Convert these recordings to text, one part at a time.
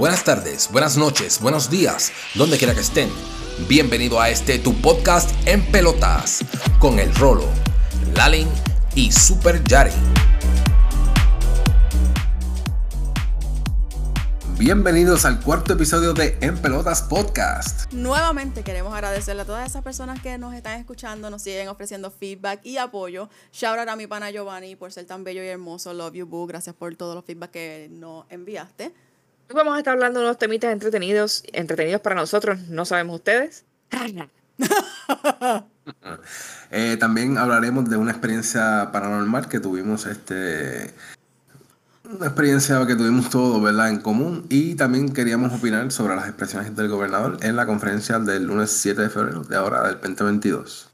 buenas tardes, buenas noches, buenos días, donde quiera que estén. Bienvenido a este tu podcast en pelotas con el Rolo, Lalin y Super Yari. Bienvenidos al cuarto episodio de En Pelotas Podcast. Nuevamente queremos agradecerle a todas esas personas que nos están escuchando, nos siguen ofreciendo feedback y apoyo. Shout out a mi pana Giovanni por ser tan bello y hermoso. Love you, boo. Gracias por todos los feedback que nos enviaste. Hoy vamos a estar hablando de unos temitas entretenidos, entretenidos para nosotros, no sabemos ustedes. Eh, también hablaremos de una experiencia paranormal que tuvimos este una experiencia que tuvimos todos, ¿verdad?, en común. Y también queríamos opinar sobre las expresiones del gobernador en la conferencia del lunes 7 de febrero de ahora, del 2022.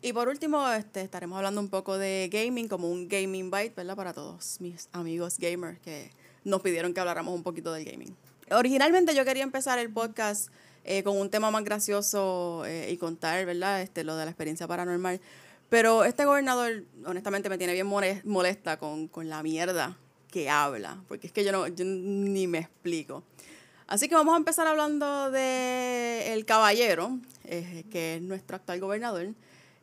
Y por último, este, estaremos hablando un poco de gaming, como un gaming bite, ¿verdad?, para todos mis amigos gamers que nos pidieron que habláramos un poquito del gaming. Originalmente yo quería empezar el podcast eh, con un tema más gracioso eh, y contar, ¿verdad?, este, lo de la experiencia paranormal. Pero este gobernador, honestamente, me tiene bien molesta con, con la mierda que habla, porque es que yo, no, yo ni me explico. Así que vamos a empezar hablando de el caballero, eh, que es nuestro actual gobernador.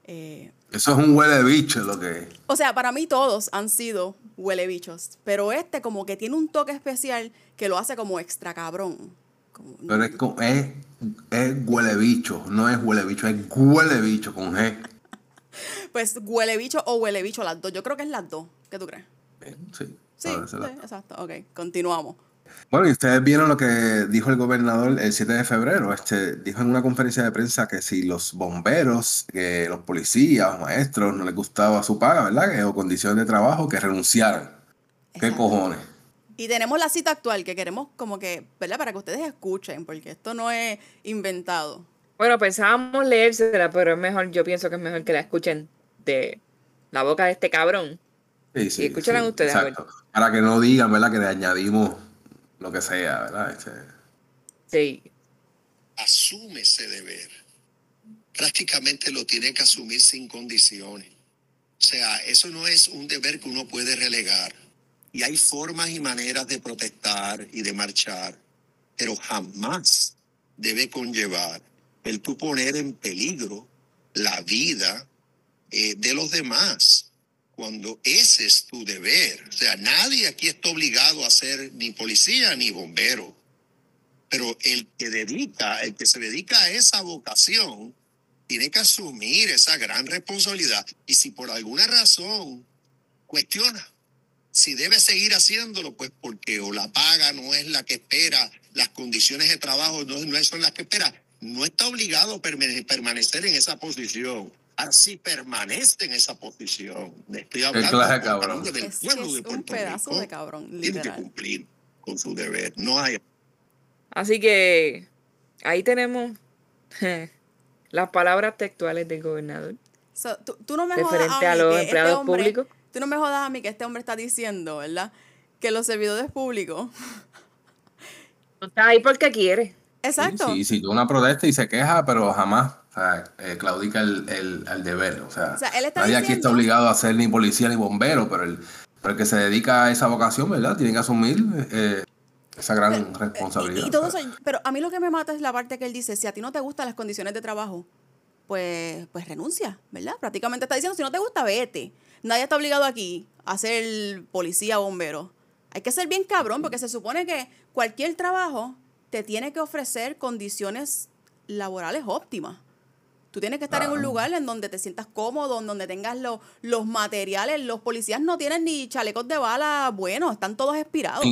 Eh, Eso es un huele bicho lo que O sea, para mí todos han sido huele bichos, pero este como que tiene un toque especial que lo hace como extra cabrón. pero es, es, es huele bicho, no es huele bicho, es huele bicho con G. pues huele bicho o huele bicho las dos. Yo creo que es las dos. ¿Qué tú crees? Sí. Sí, exacto. Ok, continuamos. Bueno, y ustedes vieron lo que dijo el gobernador el 7 de febrero. Este, dijo en una conferencia de prensa que si los bomberos, que los policías, los maestros no les gustaba su paga, ¿verdad? o condiciones de trabajo, que renunciaran. ¿Qué cojones? Y tenemos la cita actual que queremos como que, ¿verdad? Para que ustedes escuchen, porque esto no es inventado. Bueno, pensábamos leérsela, pero es mejor, yo pienso que es mejor que la escuchen de la boca de este cabrón. Sí, sí, y escucharán ustedes. Exacto. Para que no digan, ¿verdad? Que le añadimos lo que sea, ¿verdad? Este... Sí. Asume ese deber. Prácticamente lo tiene que asumir sin condiciones. O sea, eso no es un deber que uno puede relegar. Y hay formas y maneras de protestar y de marchar, pero jamás debe conllevar el tú poner en peligro la vida eh, de los demás cuando ese es tu deber. O sea, nadie aquí está obligado a ser ni policía ni bombero. Pero el que dedica, el que se dedica a esa vocación, tiene que asumir esa gran responsabilidad. Y si por alguna razón cuestiona si debe seguir haciéndolo, pues porque o la paga no es la que espera, las condiciones de trabajo no, no son las que espera, no está obligado a permanecer en esa posición así permanece en esa posición. Estoy hablando de cabrón. del pueblo de Puerto un pedazo Rico. de cabrón, Tiene que cumplir con su deber. No hay. Así que ahí tenemos las palabras textuales del gobernador. tú, no me referente a, los este empleados públicos. Tú no me jodas a mí que este hombre está diciendo, ¿verdad? Que los servidores públicos. Está ahí porque quiere. Exacto. Sí, sí, una protesta y se queja, pero jamás eh, claudica el, el, deber. O sea, nadie aquí está obligado a ser ni policía ni bombero, pero el, pero que se dedica a esa vocación, ¿verdad? Tiene que asumir eh, esa gran responsabilidad. pero a mí lo que me mata es la parte que él dice, si a ti no te gustan las condiciones de trabajo, pues, pues renuncia, ¿verdad? Prácticamente está diciendo, si no te gusta, vete. Nadie está obligado aquí a ser policía o bombero. Hay que ser bien cabrón porque se supone que cualquier trabajo te tiene que ofrecer condiciones laborales óptimas. Tú tienes que estar en un lugar en donde te sientas cómodo, en donde tengas los materiales. Los policías no tienen ni chalecos de bala buenos, están todos expirados.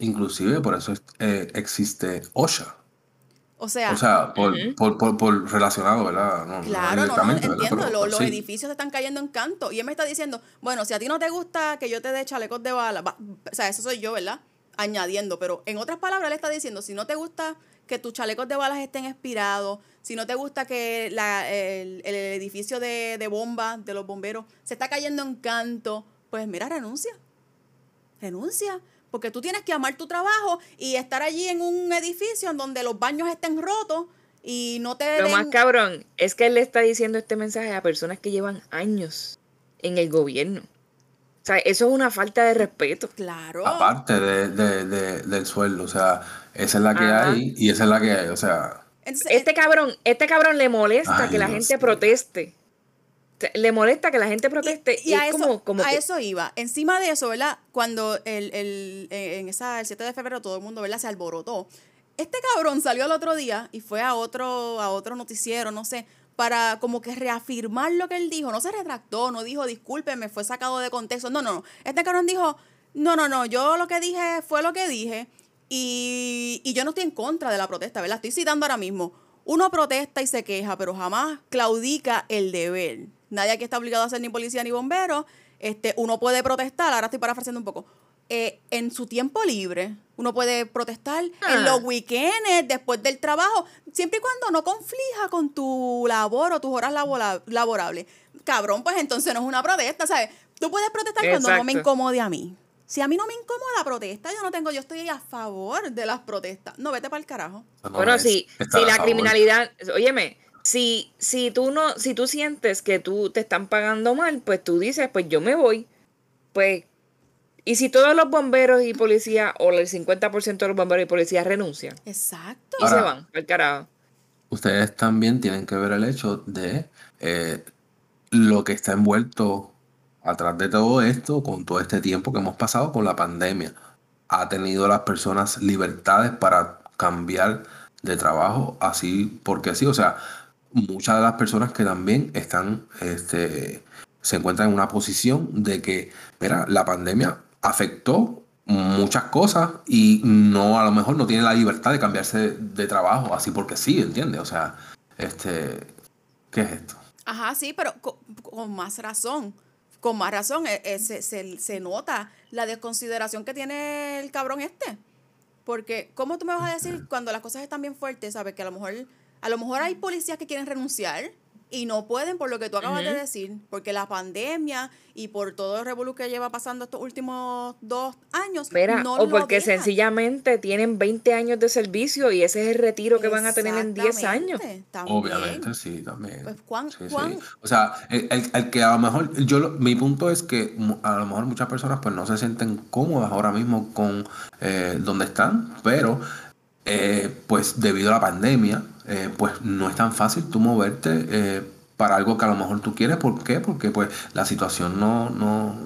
inclusive por eso eh, existe OSHA. O sea, o sea por, por, por, relacionado, ¿verdad? claro, no, no, entiendo. los, edificios se están cayendo en canto. Y él me está diciendo, bueno, si a ti no te gusta que yo te dé chalecos de bala, o sea, eso soy yo, ¿verdad? Añadiendo. Pero en otras palabras, él está diciendo, si no te gusta que tus chalecos de balas estén expirados, si no te gusta que el, edificio de, de bomba de los bomberos se está cayendo en canto, pues mira, renuncia. Renuncia. Porque tú tienes que amar tu trabajo y estar allí en un edificio en donde los baños estén rotos y no te... Lo más cabrón es que él le está diciendo este mensaje a personas que llevan años en el gobierno. O sea, eso es una falta de respeto. Claro. Aparte de, de- de- del sueldo, o sea, esa es la que Ajá. hay y esa es la que hay, o sea, Entonces, Este cabrón, este cabrón le molesta Ay, que la Dios gente proteste. Le molesta que la gente proteste y, Y a, es eso, como, como a que- eso iba. Encima de eso, ¿verdad? Cuando el, el- en esa, el 7 de febrero todo el mundo, ¿verdad? Se alborotó. Este cabrón salió el otro día y fue a otro, a otro noticiero, no sé, para como que reafirmar lo que él dijo. No se retractó, no dijo, discúlpeme, fue sacado de contexto. No, no, no. Este cabrón dijo, no, no, no, yo lo que dije fue lo que dije y, y yo no estoy en contra de la protesta, ¿verdad? Estoy citando ahora mismo. Uno protesta y se queja, pero jamás claudica el deber. Nadie aquí está obligado a ser ni policía ni bombero. Este, uno puede protestar, ahora estoy parafraseando un poco, eh, en su tiempo libre. Uno puede protestar en Ah. los weekends, después del trabajo, siempre y cuando no conflija con tu labor o tus horas labora- laborables. Cabrón, pues entonces no es una protesta, ¿sabes? Tú puedes protestar cuando no me incomode a mí. Si a mí no me incomoda la protesta, yo no tengo, yo estoy a favor de las protestas. No, vete para el carajo. no bueno, es si, si la criminalidad, óyeme, si, si tú no, si tú sientes que tú te están pagando mal, pues tú dices, pues yo me voy. Pues, y si todos los bomberos y policías, o el 50% de los bomberos y policías renuncian Exacto. y se van al carajo. Ustedes también tienen que ver el hecho de eh, lo que está envuelto atrás de todo esto, con todo este tiempo que hemos pasado con la pandemia. Ha tenido las personas libertades para cambiar de trabajo así porque sí. O sea, muchas de las personas que también están, este, se encuentran en una posición de que, mira, la pandemia afectó muchas cosas y no, a lo mejor no tiene la libertad de cambiarse de, trabajo así porque sí, ¿entiendes? O sea, este, ¿qué es esto? Ajá, sí, pero co- con, más razón. Con más razón, eh, eh, se, se- se nota la desconsideración que tiene el cabrón este. Porque, ¿cómo tú me vas a decir cuando las cosas están bien fuertes, sabes? Que a lo mejor, a lo mejor hay policías que quieren renunciar y no pueden por lo que tú acabas de decir, porque la pandemia y por todo el revolú que lleva pasando estos últimos dos años, Mira, no o porque dejan. sencillamente tienen 20 años de servicio y ese es el retiro que van a tener en 10 años. También. Obviamente, sí, también. Pues, ¿cuán- Sí, sí. cuán- O sea, el, el- el que a lo mejor, yo lo- mi punto es que mu- a lo mejor muchas personas pues no se sienten cómodas ahora mismo con eh, donde están, pero eh, pues debido a la pandemia, eh, pues no es tan fácil tú moverte eh, para algo que a lo mejor tú quieres. ¿Por qué? Porque pues la situación no, no,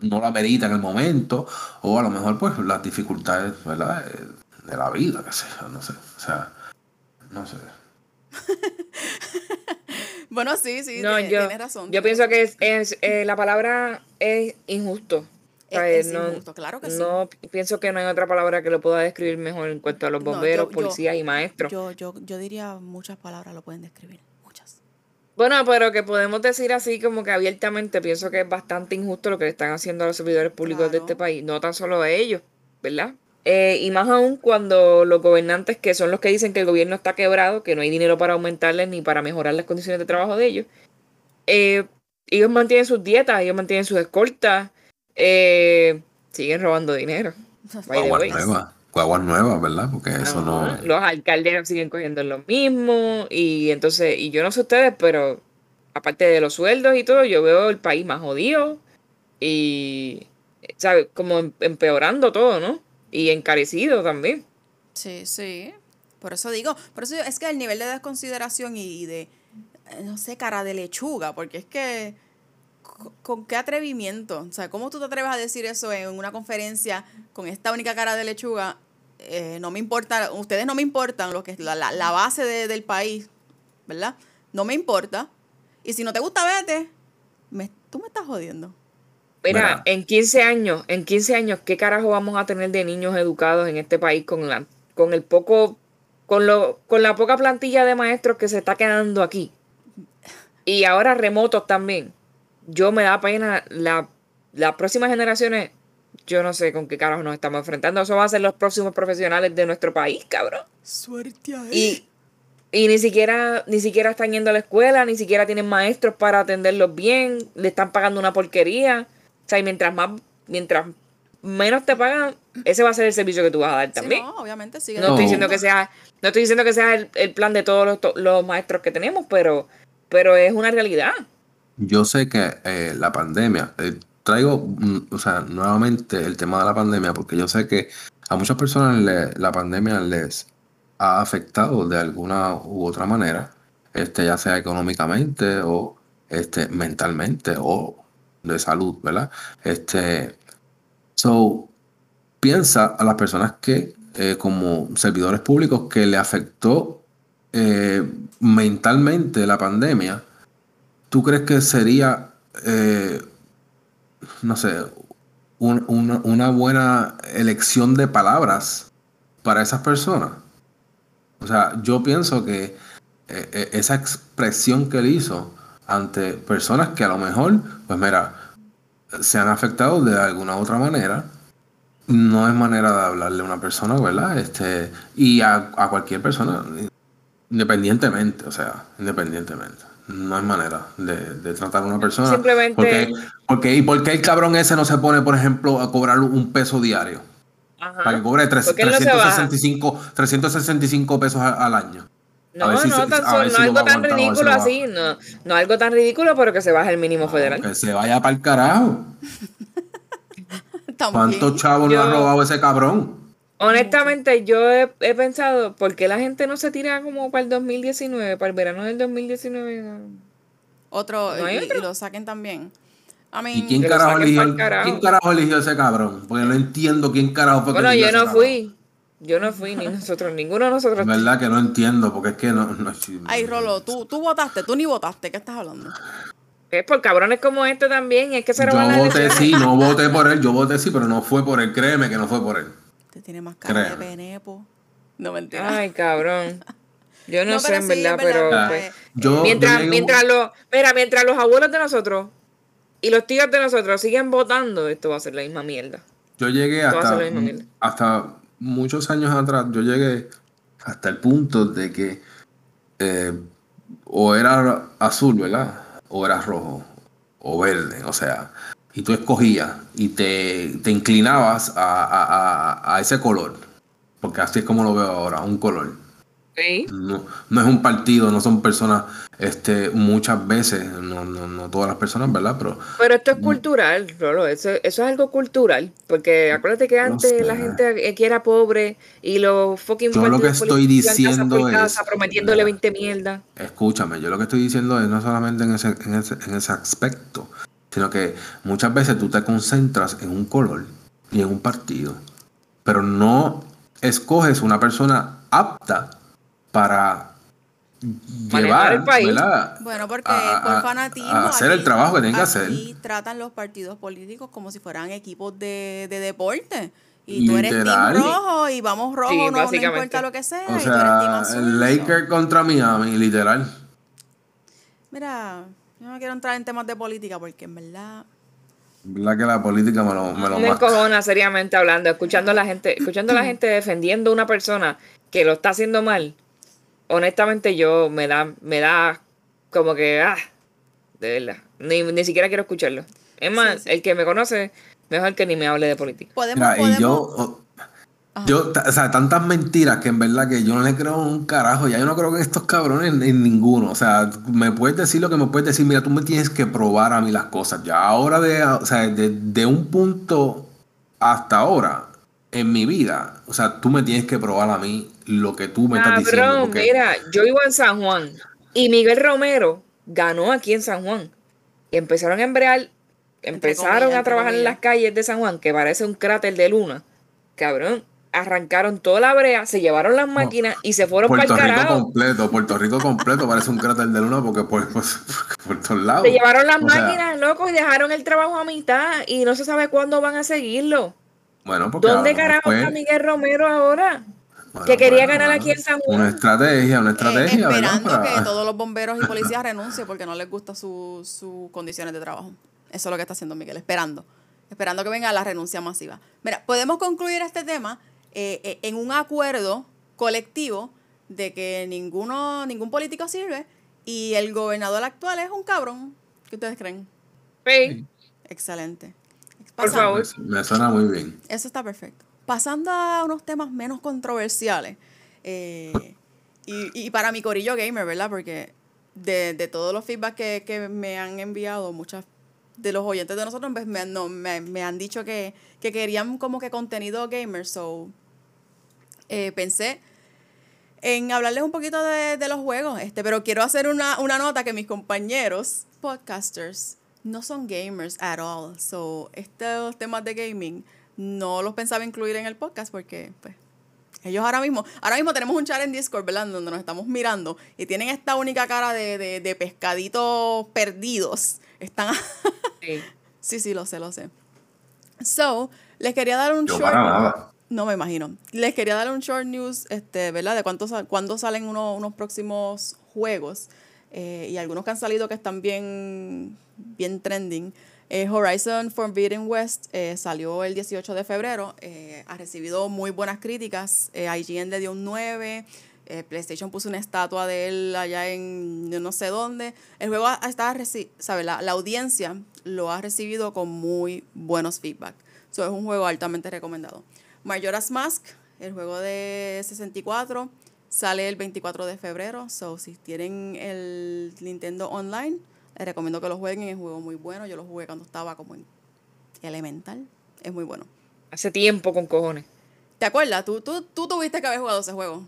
no la merita en el momento, o a lo mejor pues las dificultades, ¿verdad? Eh, de la vida, qué sé yo, no sé. O sea, no sé. Bueno, sí, sí, No, tiene- yo, tienes razón. yo pienso que es, es, eh, la palabra es injusto. Es- es no, injusto, claro que sí. no pienso que no hay otra palabra que lo pueda describir mejor en cuanto a los bomberos, yo- policías y maestros. Yo, yo, yo diría muchas palabras lo pueden describir. Muchas. Bueno, pero que podemos decir así como que abiertamente pienso que es bastante injusto lo que le están haciendo a los servidores públicos de este país, no tan solo a ellos, ¿verdad? Eh, y más aún cuando los gobernantes, que son los que dicen que el gobierno está quebrado, que no hay dinero para aumentarles ni para mejorar las condiciones de trabajo de ellos, eh, ellos mantienen sus dietas, ellos mantienen sus escoltas, eh, siguen robando dinero. Guaguas nuevas, guaguas nuevas, ¿verdad? Porque eso no... Los alcaldes siguen cogiendo lo mismo. Y entonces, y yo no sé ustedes, pero aparte de los sueldos y todo, yo veo el país más jodido. Y, ¿sabes? Como em- empeorando todo, ¿no? Y encarecido también. Sí, sí. Por eso digo, por eso digo, es que el nivel de desconsideración y de, eh, no sé, cara de lechuga, porque es que, ¿con qué atrevimiento? O sea, ¿cómo tú te atreves a decir eso en una conferencia con esta única cara de lechuga? Eh, no me importa, ustedes no me importan, lo que es la, la, la base de- del país, ¿verdad? No me importa. Y si no te gusta, vete. Me, tú me estás jodiendo. Mira, en 15 años, en 15 años, ¿qué carajo vamos a tener de niños educados en este país con la, con el poco, con lo, con la poca plantilla de maestros que se está quedando aquí? Y ahora remotos también. Yo me da pena la, las próximas generaciones, yo no sé con qué carajo nos estamos enfrentando. Eso va a ser los próximos profesionales de nuestro país, cabrón. Suerte ahí. Y, y ni siquiera, ni siquiera están yendo a la escuela, ni siquiera tienen maestros para atenderlos bien, le están pagando una porquería. O sea, y mientras más, mientras menos te pagan, ese va a ser el servicio que tú vas a dar Sí, también. no, obviamente sigue. No estoy diciendo que sea, no estoy diciendo que sea el, el plan de todos los, los maestros que tenemos, pero, pero es una realidad. Yo sé que eh, la pandemia, eh, traigo, mm, o sea, nuevamente el tema de la pandemia, porque yo sé que a muchas personas la pandemia les ha afectado de alguna u otra manera, este, ya sea económicamente o este, mentalmente o de salud, ¿verdad? Este, so, piensa a las personas que, eh, como servidores públicos, que le afectó eh, mentalmente la pandemia, ¿tú crees que sería, eh, no sé, un- una, buena elección de palabras para esas personas? O sea, yo pienso que eh, eh, esa expresión que él hizo ante personas que a lo mejor, pues mira, se han afectado de alguna otra manera, no es manera de hablarle a una persona, ¿verdad? Este, y a, a cualquier persona, independientemente, o sea, independientemente. No hay manera de, de tratar a una persona. Simplemente- Porque, porque, ¿Y por qué el cabrón ese no se pone, por ejemplo, a cobrar un peso diario? Ajá. Para que cobre tres- ¿Por qué él no se baja? 365, 365 pesos al año. No, ver si no, tan si no lo algo tan aguantar, si ridículo así, no, no algo tan ridículo, pero que se baje el mínimo federal. Que se vaya para el carajo. ¿Cuántos chavos no ha robado ese cabrón? Honestamente, yo he, he pensado, ¿por qué la gente no se tira como para el 2019, para el verano del 2019? Otro, ¿No y, otro? y lo saquen también. I mean, ¿Y quién carajo, eligió, carajo. quién carajo eligió ese cabrón? Porque no entiendo quién carajo fue que Bueno, yo ese no cabrón. fui. Yo no fui, ni nosotros, ninguno de nosotros. Verdad que no entiendo, porque es que no... no Ay, Rolo, tú, tú votaste, tú ni votaste, ¿qué estás hablando? Es por cabrones como este también, es que se Yo voté sí, no voté por él, yo voté sí, pero no fue por él, créeme que no fue por él. Te tiene más cara de penepo. No mentira. Ay, cabrón. Yo no, No, sé, en sí, verdad, pero... Ah, pues, yo- yo mientras, mientras los... Mira, mientras los abuelos de nosotros y los tíos de nosotros siguen votando, esto va a ser la misma mierda. Yo llegué a hasta, hasta muchos años atrás, yo llegué hasta el punto de que eh, o era azul, ¿verdad? O era rojo, o verde, o sea, y tú escogías y te, te inclinabas a, a- a- a ese color, porque así es como lo veo ahora, un color. Sí. No, no es un partido, no son personas, este, muchas veces, no, no, no todas las personas, ¿verdad? Pero Pero esto es cultural, Rolo, eso, eso es algo cultural, porque acuérdate que antes sé. la gente aquí era pobre y los fucking Yo lo que estoy iban casa diciendo casa es- prometiéndole Mira. 20 mierdas. Escúchame, yo lo que estoy diciendo es no solamente en ese, en ese, en ese aspecto, sino que muchas veces tú te concentras en un color y en un partido, pero no escoges una persona apta para Manejar llevar, el país. ¿verdad? Bueno, porque A- por fanatismo. a hacer el trabajo que tienen que hacer. aquí tratan los partidos políticos como si fueran equipos de, de deporte. Y tú eres team rojo y vamos rojo, Sí, no, no importa lo que sea. O y tú eres team sea, azul. el Laker contra Miami, literal. Mira, yo no quiero entrar en temas de política porque en verdad. ¿Verdad que la política me lo, me lo Me encojona seriamente hablando, escuchando a la gente, escuchando a la gente defendiendo a una persona que lo está haciendo mal. Honestamente, yo me da, me da como que, ah, de verdad, ni, ni siquiera quiero escucharlo. Es más, Sí, sí. el que me conoce, mejor que ni me hable de política. Podemos, Mira, podemos. y yo, yo, o sea, tantas mentiras que en verdad que yo no le creo un carajo. Ya yo no creo en estos cabrones en, en ninguno. O sea, me puedes decir lo que me puedes decir. Mira, tú me tienes que probar a mí las cosas. Ya ahora de, o sea, de, de un punto hasta ahora en mi vida, o sea, tú me tienes que probar a mí lo que tú me estás diciendo. Cabrón, porque- mira, yo vivo en San Juan y Miguel Romero ganó aquí en San Juan. Y empezaron a embrear, empezaron comillas, a trabajar en las calles de San Juan, que parece un cráter de luna. Cabrón, arrancaron toda la brea, se llevaron las máquinas y se fueron para Puerto el Rico carajo. completo, Puerto Rico completo parece un cráter de luna porque por, por, por todos lados. Se llevaron las O sea, máquinas, locos, y dejaron el trabajo a mitad y no se sabe cuándo van a seguirlo. bueno, porque ¿Dónde carajo fue- está Miguel Romero ahora? bueno, que quería bueno, ganar bueno, aquí en San Juan. Una estrategia, una eh, estrategia, esperando Para- que todos los bomberos y policías renuncien porque no les gustan sus sus condiciones de trabajo. Eso es lo que está haciendo Miguel, esperando. Esperando que venga la renuncia masiva. Mira, podemos concluir este tema eh, eh, en un acuerdo colectivo de que ninguno, ningún político sirve y el gobernador actual es un cabrón. ¿Qué ustedes creen? Sí, Excelente. Por Pasando- favor. Me, suena muy bien. Eso está perfecto. Pasando a unos temas menos controversiales. eh, y, y para mi corillo gamer, ¿verdad? Porque de, de todos los feedback que, que me han enviado, muchas de los oyentes de nosotros pues, me, han- no, me, me han dicho que, que querían como que contenido gamer, so eh, pensé en hablarles un poquito de, de los juegos, este, pero quiero hacer una, una nota que mis compañeros podcasters no son gamers at all, so estos temas de gaming no los pensaba incluir en el podcast porque pues ellos ahora mismo, ahora mismo tenemos un chat en Discord, ¿verdad? Donde nos estamos mirando y tienen esta única cara de, de, de pescaditos perdidos. Están. Sí. sí, sí, lo sé, lo sé. So, les quería dar un Yo short. para nada. No me imagino. Les quería dar un short news, este, ¿verdad? De cuánto, cuándo salen uno- unos próximos juegos. eh, y algunos que han salido que están bien, bien trending. Eh, Horizon Forbidden West eh, salió el 18 de febrero. ha recibido muy buenas críticas. IGN le dio un 9. eh, PlayStation puso una estatua de él allá en no sé dónde. El juego está, ¿sabe? La, la audiencia lo ha recibido con muy buenos feedback. Es un juego altamente recomendado. Majora's Mask, el juego de 64, sale el 24 de febrero. So, si tienen el Nintendo Online, les recomiendo que lo jueguen. Es un juego muy bueno. Yo lo jugué cuando estaba como en elemental. Es muy bueno. Hace tiempo con cojones. ¿Te acuerdas? Tú, tú, tú tuviste que haber jugado ese juego.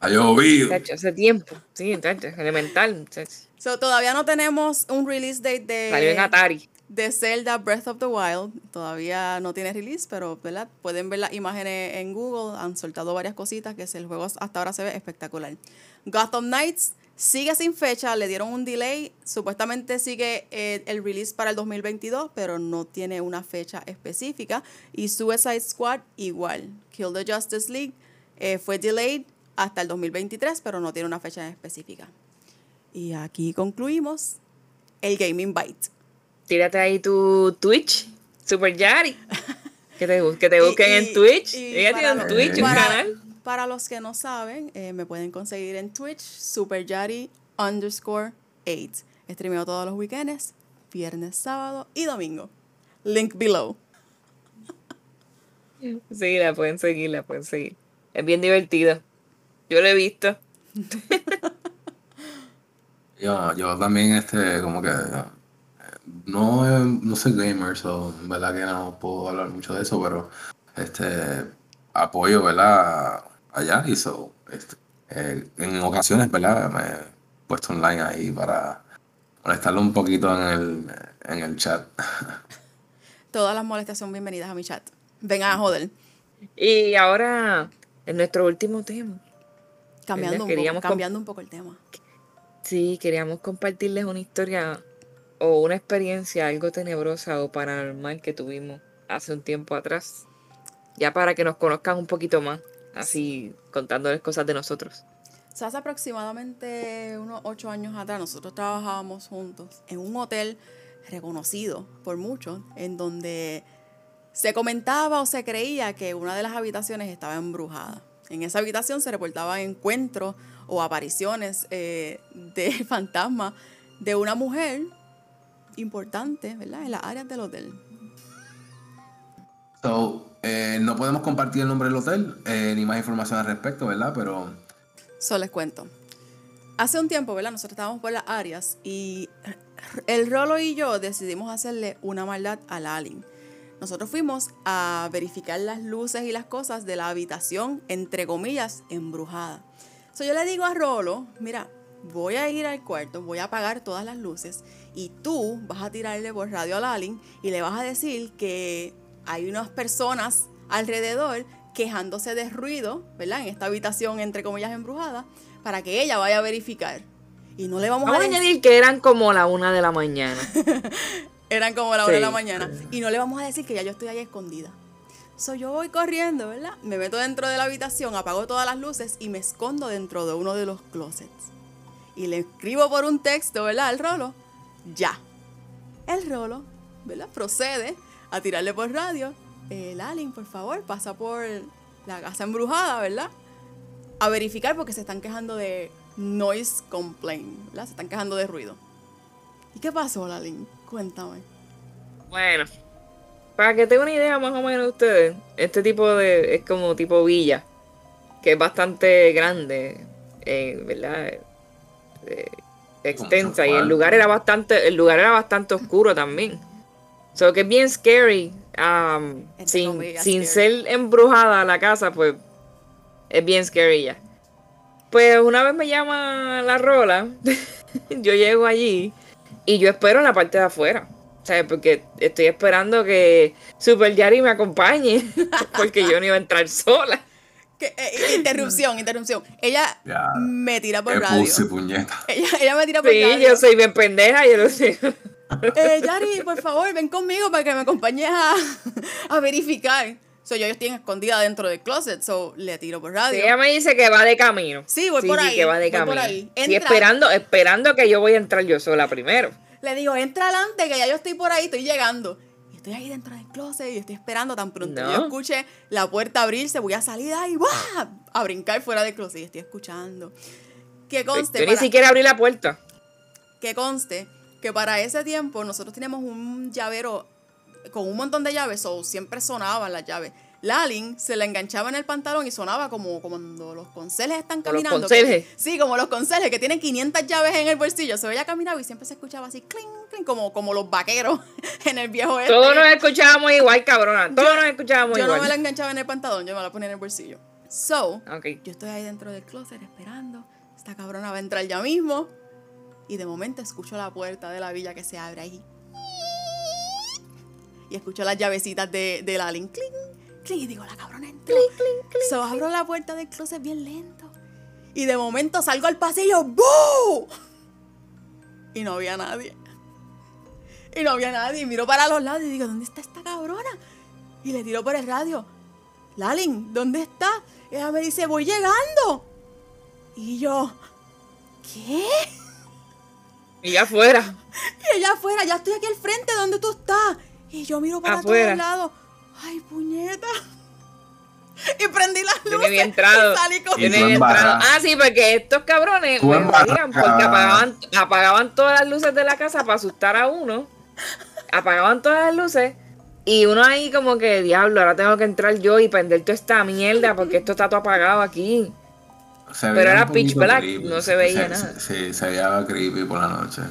Ha llovido. Hace tiempo. Sí, elemental. So, todavía no tenemos un release date de... Salió en Atari. De Zelda Breath of the Wild. Todavía no tiene release, pero ¿verdad? pueden ver las imágenes en Google. Han soltado varias cositas que el juego hasta ahora se ve espectacular. Gotham Knights sigue sin fecha, le dieron un delay. Supuestamente sigue eh, el release para el 2022, pero no tiene una fecha específica. Y Suicide Squad igual. Kill the Justice League eh, fue delayed hasta el 2023, pero no tiene una fecha específica. Y aquí concluimos el Gaming Byte. Tírate ahí tu Twitch, Super Yari. Que te, bus- que te busquen Y- y- en Twitch. y Ella para tiene un los- Twitch, un para- canal. Para los que no saben, eh, me pueden conseguir en Twitch, superyari underscore 8. Streameo todos los weekends, viernes, sábado y domingo. Link below. Sí, la pueden seguir, la pueden seguir. Es bien divertido. Yo lo he visto. Yo, yo también, este, como que no, no soy gamer, so, en verdad que no puedo hablar mucho de eso, pero este apoyo, ¿verdad? A Yari, so, este, eh, en ocasiones, ¿verdad? Me he puesto online ahí para molestarlo un poquito en el, en el chat. Todas las molestias son bienvenidas a mi chat. Vengan a joder. Y ahora, en nuestro último tema. Cambiando, un poco, cambiando un poco el tema. Sí, queríamos compartirles una historia o una experiencia algo tenebrosa o paranormal que tuvimos hace un tiempo atrás. Ya para que nos conozcan un poquito más, así contándoles cosas de nosotros. Hace aproximadamente unos ocho años atrás nosotros trabajábamos juntos en un hotel reconocido por muchos, en donde se comentaba o se creía que una de las habitaciones estaba embrujada. En esa habitación se reportaban encuentros o apariciones eh, de fantasmas de una mujer importante, ¿verdad? En las áreas del hotel. So, eh, no podemos compartir el nombre del hotel eh, ni más información al respecto, ¿verdad? Pero Solo les cuento. Hace un tiempo, ¿verdad? Nosotros estábamos por las áreas y el Rolo y yo decidimos hacerle una maldad al alien. Nosotros fuimos a verificar las luces y las cosas de la habitación, entre comillas, embrujada. So, yo le digo a Rolo, mira, voy a ir al cuarto, voy a apagar todas las luces y tú vas a tirarle por radio al alien y le vas a decir que hay unas personas alrededor quejándose de ruido, ¿verdad? En esta habitación, entre comillas, embrujada, para que ella vaya a verificar. Y no le vamos, Vamos a a añadir que eran como la una de la mañana. Eran como la hora de la mañana. Y no le vamos a decir que ya yo estoy ahí escondida. So yo voy corriendo, ¿verdad? Me meto dentro de la habitación, apago todas las luces y me escondo dentro de uno de los closets. Y le escribo por un texto, ¿verdad? Al rolo. Ya. El rolo, ¿verdad? Procede a tirarle por radio. El alien, por favor, pasa por la casa embrujada, ¿verdad? A verificar porque se están quejando de noise complaint, ¿verdad? Se están quejando de ruido. ¿Y qué pasó, Lalin? Cuéntame. Bueno, para que tengan una idea más o menos de ustedes, este tipo de es como tipo villa, que es bastante grande, eh, ¿verdad? Eh, extensa y el lugar era bastante, el lugar era bastante oscuro también. So que es bien scary. um, sin sin scary. ser embrujada la casa, pues es bien scary ya. Pues una vez me llama la rola, yo llego allí y yo espero en la parte de afuera. ¿Sabes? Porque estoy esperando que Super Yari me acompañe. Porque yo no iba a entrar sola. Que- eh, interrupción, interrupción. Ella Ya. me tira por radio. pussy, puñeta. Ella, ella me tira por Sí, radio. yo soy bien pendeja, yo lo sé. Eh, Yari, por favor, ven conmigo para que me acompañes a, a verificar. So, yo estoy escondida dentro del closet, so le tiro por Sí, radio. ella me dice que va de camino. Sí, voy por ahí, que va de voy por camino. ahí. Sí, Entra. esperando, esperando que yo voy a entrar yo sola primero. Le digo, entra adelante, que ya yo estoy por ahí, estoy llegando. Estoy ahí dentro del closet y estoy esperando tan pronto. No. Yo escuché la puerta abrirse, voy a salir ahí, ¡buah! a brincar fuera del closet y estoy escuchando. Que conste, yo ni para- siquiera abrí la puerta. que conste que para ese tiempo nosotros teníamos un llavero con un montón de llaves, o siempre sonaban las llaves. Lalin se la enganchaba en el pantalón y sonaba como, como cuando los conserjes están Como los caminando. conserjes. que- sí, como los conserjes que tienen 500 llaves en el bolsillo. Se ella caminaba y siempre se escuchaba así, clink, clink, como, como los vaqueros en el viejo este. Todos nos escuchábamos igual, cabrona. Todos nos escuchábamos Yo no me la igual. enganchaba en el pantalón, yo me la ponía en el bolsillo. So, yo estoy ahí dentro del closet esperando. Esta cabrona va a entrar ya mismo. Y de momento escucho la puerta de la villa que se abre ahí. Y escucho las llavecitas de, de la Alien. Cling, cling. Y digo, la cabrona entró. So abro la puerta del closet bien lento. Y de momento salgo al pasillo. ¡Boo! Y no había nadie. Y no había nadie. Y miro para los lados y digo, ¿dónde está esta cabrona? Y le tiro por el radio. Lalin, ¿dónde está? Y ella me dice, voy llegando. Y yo, ¿qué? Y afuera. Y ella afuera, ya estoy aquí al frente, ¿dónde tú estás? Y yo miro para Afuera. todos lados. Ay, puñeta. Y prendí las Yo luces. había entrado. Y salí Yo había entrado. Ah, sí, porque estos cabrones me porque apagaban, apagaban todas las luces de la casa para asustar a uno. Apagaban todas las luces. Y uno ahí como que, diablo, ahora tengo que entrar yo y prender toda esta mierda porque esto está todo apagado aquí. Se Pero era pitch black, creepy. no se veía nada. Sí, se veía creepy por la noche.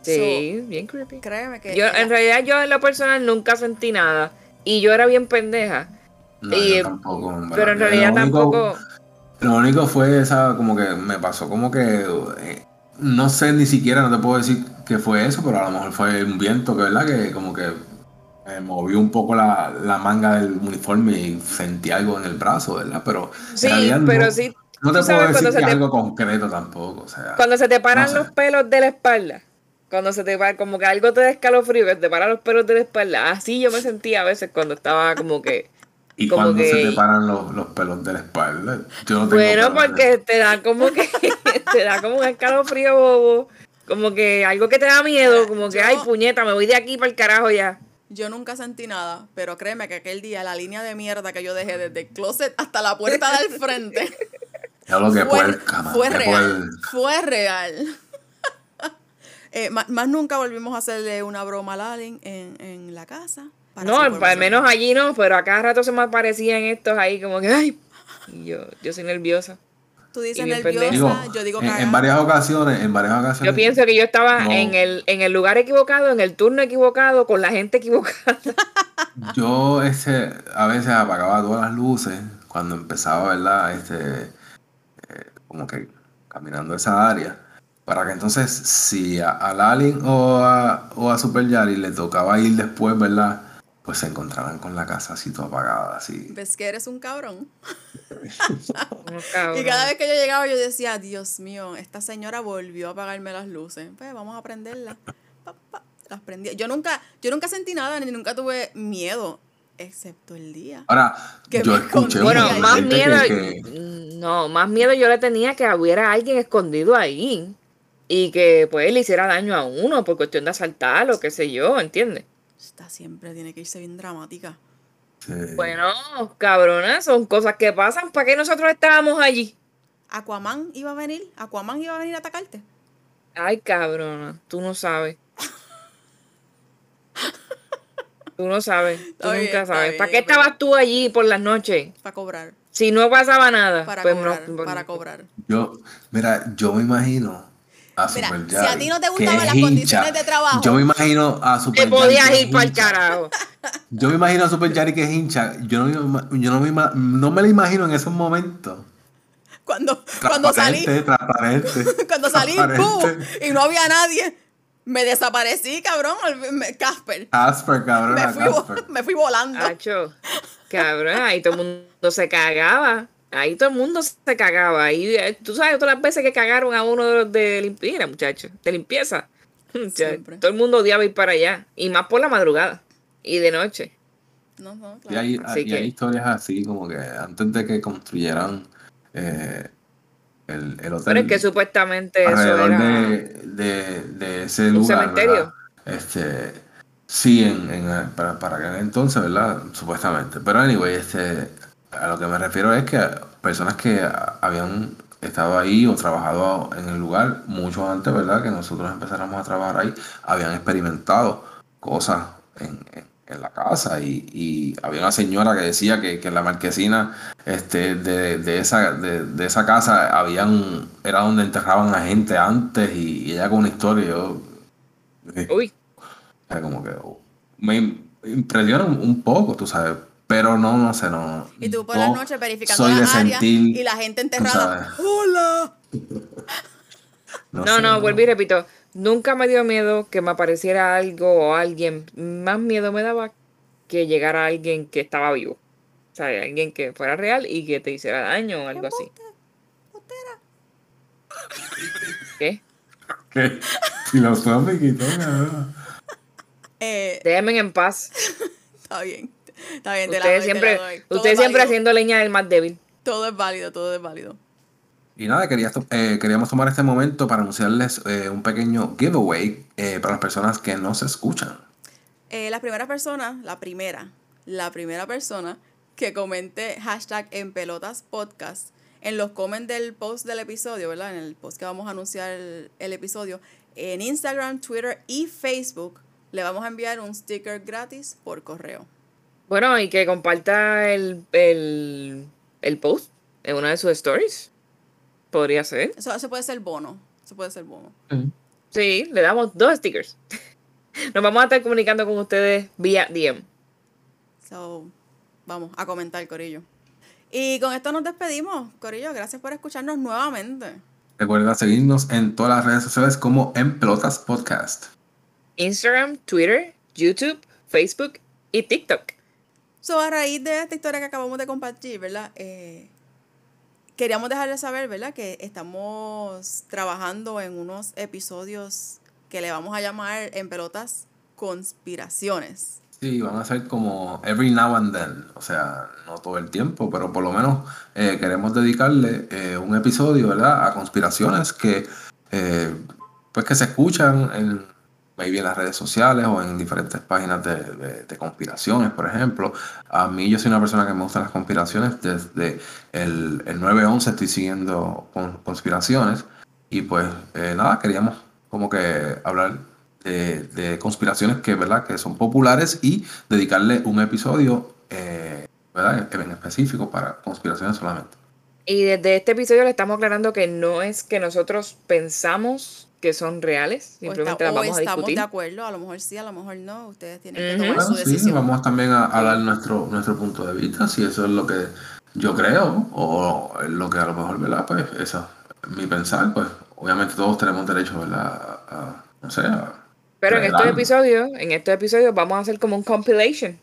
Sí, bien creepy. Créeme que. Yo, en realidad, yo en lo personal nunca sentí nada. Y yo era bien pendeja. No, Y- yo tampoco. Pero en Lo realidad único- tampoco. Lo único fue esa, como que me pasó como que, eh, no sé ni siquiera, no te puedo decir que fue eso, pero a lo mejor fue un viento, que verdad, que como que me movió un poco la, la manga del uniforme y sentí algo en el brazo, ¿verdad? Pero Sí, pero no, sí. no te puedo decir que te- algo concreto tampoco, o sea. Cuando se te paran no sé. los pelos de la espalda. Cuando se te para, como que algo te da escalofrío, que te paran los pelos de la espalda. Así yo me sentía a veces cuando estaba como que. y como cuando se te paran los, los pelos de la espalda, yo no tengo Bueno, porque te da como que. te da como un escalofrío bobo. Como que algo que te da miedo. Como que, Yo- ay, puñeta, me voy de aquí para el carajo ya. Yo nunca sentí nada, pero créeme que aquel día la línea de mierda que yo dejé desde el closet hasta la puerta del frente Ya lo que fue, puerca, man, fue qué real. Fue real. Eh, más, nunca volvimos a hacerle una broma a Lalin en, en la casa. para No, al menos allí no, pero a cada rato se me aparecían estos ahí como que, ay. Y yo, yo soy nerviosa. Tú dices nerviosa. Digo, yo digo en, en varias ocasiones, en varias ocasiones. Yo pienso que yo estaba No. en, el, en el lugar equivocado, en el turno equivocado, con la gente equivocada. Yo ese, a veces apagaba todas las luces cuando empezaba, ¿verdad? Este, eh, como que caminando esa área. Para que entonces, si a, a Lalin o a, o a Super Yari le tocaba ir después, ¿verdad? Pues se encontraran con la casa así toda apagada, así. Ves que eres un cabrón. Cabrón. Y cada vez que yo llegaba yo decía, Dios mío, esta señora volvió a apagarme las luces. Pues vamos a. Pa, pa. Las prendía. Yo nunca, yo nunca sentí nada ni nunca tuve miedo, excepto el día. Ahora, Que yo me escuché. Bueno, más miedo, que- que- no, más miedo yo le tenía que hubiera alguien escondido ahí y que pues le hiciera daño a uno por cuestión de asaltar o qué sé yo, ¿entiendes? Esta siempre tiene que irse bien dramática. sí. Bueno, cabrona, son cosas que pasan. ¿Para qué nosotros estábamos allí? Aquaman iba a venir, Aquaman iba a venir a atacarte. Ay, cabrona, tú no sabes. Tú no sabes, tú Está bien, nunca está sabes. bien, ¿Para qué estabas tú allí por las noches? Para cobrar. Si no pasaba nada, Para pues cobrar. no. para cobrar. Yo, mira, yo me imagino a Mira, Super si a ti no te gustaban las hincha. condiciones de trabajo. Yo me imagino a Super Te podías que es ir para el hincha. carajo. Yo me imagino a Super Yari que es hincha. Yo no yo no me, no me lo imagino en esos momentos. Cuando, cuando salí, Transparente, cuando salí, transparente. ¡pum! y no había nadie, me desaparecí, cabrón, me- Casper. Casper, cabrón, Me fui, Casper. me fui volando. Hacho, cabrón, ahí todo el mundo se cagaba. Ahí todo el mundo se cagaba. Ahí, eh, tú sabes todas las veces que cagaron a uno de los de limpieza, muchachos, de limpieza. Siempre. Todo el mundo odiaba ir para allá. Y más por la madrugada. Y de noche. No, no, Y claro. hay, Así y hay historias así, como que antes de que construyeran eh, el, el hotel. Pero es que supuestamente eso alrededor era. de, de, de ese un lugar. cementerio. ¿verdad? Este, sí, en, en- para, para aquel entonces, ¿verdad? Supuestamente. Pero anyway, este, a lo que me refiero es que personas que habían estado ahí o trabajado en el lugar mucho antes, ¿verdad? Que nosotros empezáramos a trabajar ahí, habían experimentado cosas en, en- en la casa y, y había una señora que decía que, que en la marquesina este, de, de esa, de, de esa casa habían, era donde enterraban a gente antes y, y ella con una historia, yo, Uy, era como que me impresiona un, un poco, tú sabes, pero no, no sé, no. Y tú por no la noche verificando áreas sentir, y la gente enterrada. sabes, ¡Hola! no, sé, no, vuelvo y repito. Nunca me dio miedo que me apareciera algo o alguien. Más miedo me daba que llegara alguien que estaba vivo. O sea, alguien que fuera real y que te hiciera daño o algo así. ¿Qué? ¿Qué? Filosófico y todo, cabrón. Eh, Déjenme en paz. está bien. Está bien, te la doy, Ustedes te la siempre, doy. Ustedes es siempre válido. haciendo leña del más débil. Todo es válido, todo es válido. Y nada, quería eh, queríamos tomar este momento para anunciarles eh, un pequeño giveaway eh, para las personas que no se escuchan. Eh, la primera persona, la primera, la primera persona que comente hashtag en pelotas podcast en los comments del post del episodio, ¿verdad? En el post que vamos a anunciar el, el episodio, en Instagram, Twitter y Facebook, le vamos a enviar un sticker gratis por correo. Bueno, y que comparta el, el, el post en una de sus stories. Podría ser. Eso, eso puede ser bono. Eso puede ser bono. Sí, le damos dos stickers. Nos vamos a estar comunicando con ustedes vía DM. So, vamos a comentar, Corillo. Y con esto nos despedimos, Corillo. Gracias por escucharnos nuevamente. Recuerda seguirnos en todas las redes sociales como En Pelotas Podcast. Instagram, Twitter, YouTube, Facebook y TikTok. So, a raíz de esta historia que acabamos de compartir, ¿verdad? Eh, queríamos dejarles saber, ¿verdad? Que estamos trabajando en unos episodios que le vamos a llamar en pelotas conspiraciones. Sí, van a ser como every now and then, o sea, no todo el tiempo, pero por lo menos eh, queremos dedicarle eh, un episodio, ¿verdad? A conspiraciones que, eh, pues que se escuchan en, maybe en las redes sociales o en diferentes páginas de, de- conspiraciones, por ejemplo. A mí yo soy una persona que me gustan las conspiraciones, desde el, el 9-11 estoy siguiendo con- conspiraciones y pues eh, nada, queríamos como que hablar de, de conspiraciones que, ¿verdad? que son populares y dedicarle un episodio eh, ¿verdad? en específico para conspiraciones solamente. Y desde este episodio le estamos aclarando que no es que nosotros pensamos que son reales, O, está- simplemente las o vamos a estamos discutir. de acuerdo, a lo mejor sí, a lo mejor no. Ustedes tienen que tomar Bueno, su sí, decisión. vamos también a, a dar nuestro, nuestro punto de vista, si eso es lo que yo creo o es lo que a lo mejor, ¿verdad? Pues eso es mi pensar, pues obviamente todos tenemos derecho, ¿verdad? A, a- no sé, a Pero en estos episodios, en estos episodios vamos a hacer como un compilation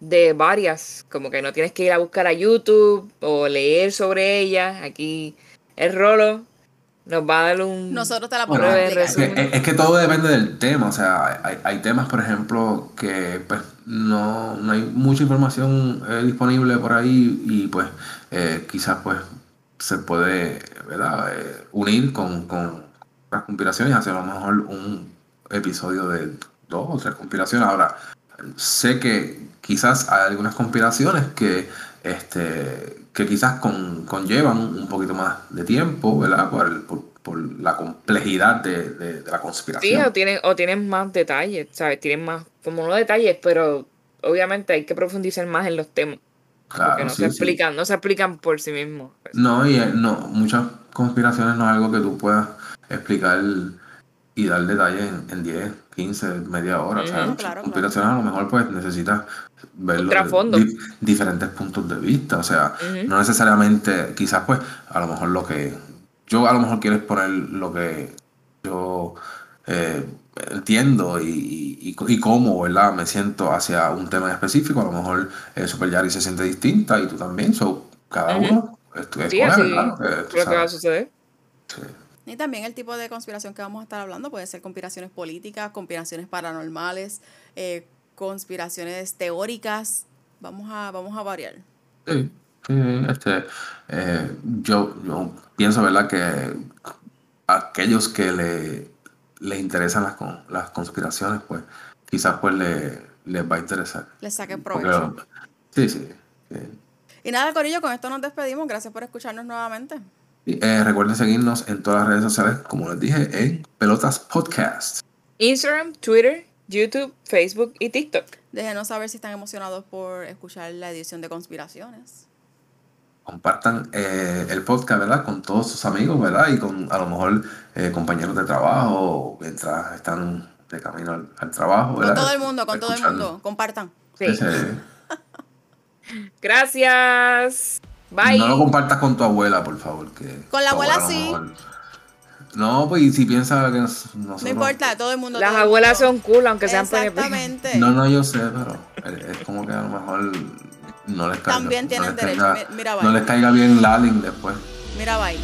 de varias, como que no tienes que ir a buscar a YouTube o leer sobre ellas. Aquí el Rolo nos va a dar un Nosotros te la Bueno, podemos explicar. Es que, es- que todo depende del tema, o sea, hay, hay temas, por ejemplo, que pues no, no hay mucha información eh, disponible por ahí y pues eh, quizás pues se puede ¿verdad? Eh, unir con, con las conspiraciones y hacer a lo mejor un episodio de dos o tres conspiraciones. Ahora, sé que quizás hay algunas conspiraciones que este que quizás con- conllevan un poquito más de tiempo, ¿verdad? Por, el- por, por la complejidad de, de- de la Sí, conspiración. o tienen, o tienen más detalles, ¿sabes? Tienen más, como no detalles, pero obviamente hay que profundizar más en los temas. Claro, porque no sí, se sí. explican, no se explican por sí mismos. No, y eh, no, muchas conspiraciones no es algo que tú puedas explicar y dar detalles en, en 10, 15, media hora. o sea, Ujú, muchas claro, conspiraciones a lo mejor pues necesitas trasfondo. di- diferentes puntos de vista. O sea, no necesariamente, quizás pues, a lo mejor lo que. Yo a lo mejor quiero exponer lo que yo eh, entiendo y, y, y- cómo, ¿verdad? Me siento hacia un tema en específico. A lo mejor eh, Super Yari se siente distinta y tú también. So, cada Ujú. uno esto es Sí, así ¿verdad? Eh, que va a suceder. Sí. Y también el tipo de conspiración que vamos a estar hablando puede ser conspiraciones políticas, conspiraciones paranormales, eh, conspiraciones teóricas. Vamos a, vamos a variar. Sí, sí, este, eh, yo, yo pienso, ¿verdad? Que aquellos que le, les interesan las, las conspiraciones, pues quizás pues le, les va a interesar. Les saquen Porque, provecho. sí, sí. sí. Y nada, Corillo, con esto nos despedimos. Gracias por escucharnos nuevamente. Eh, recuerden seguirnos en todas las redes sociales, como les dije, en Pelotas Podcast. Instagram, Twitter, YouTube, Facebook y TikTok. Déjenos saber si están emocionados por escuchar la edición de conspiraciones. Compartan eh, el podcast, ¿verdad? Con todos sus amigos, ¿verdad? Y con a lo mejor eh, compañeros de trabajo, mientras están de camino al, al trabajo, Con todo el mundo, con todo el mundo. Compartan. Sí. Gracias. Bye. No lo compartas con tu abuela, por favor. Que Con la abuela sí. mejor- No, pues y si piensa que nos- No nosotros... importa, todo el mundo. Las abuelas son cool, aunque sean. Exactamente. No, no, yo sé, pero es es como que a lo mejor no les caiga. También no tienen les derecho. caiga- Mi- mira, no vaya. les caiga bien Lalin después. Mira, bye.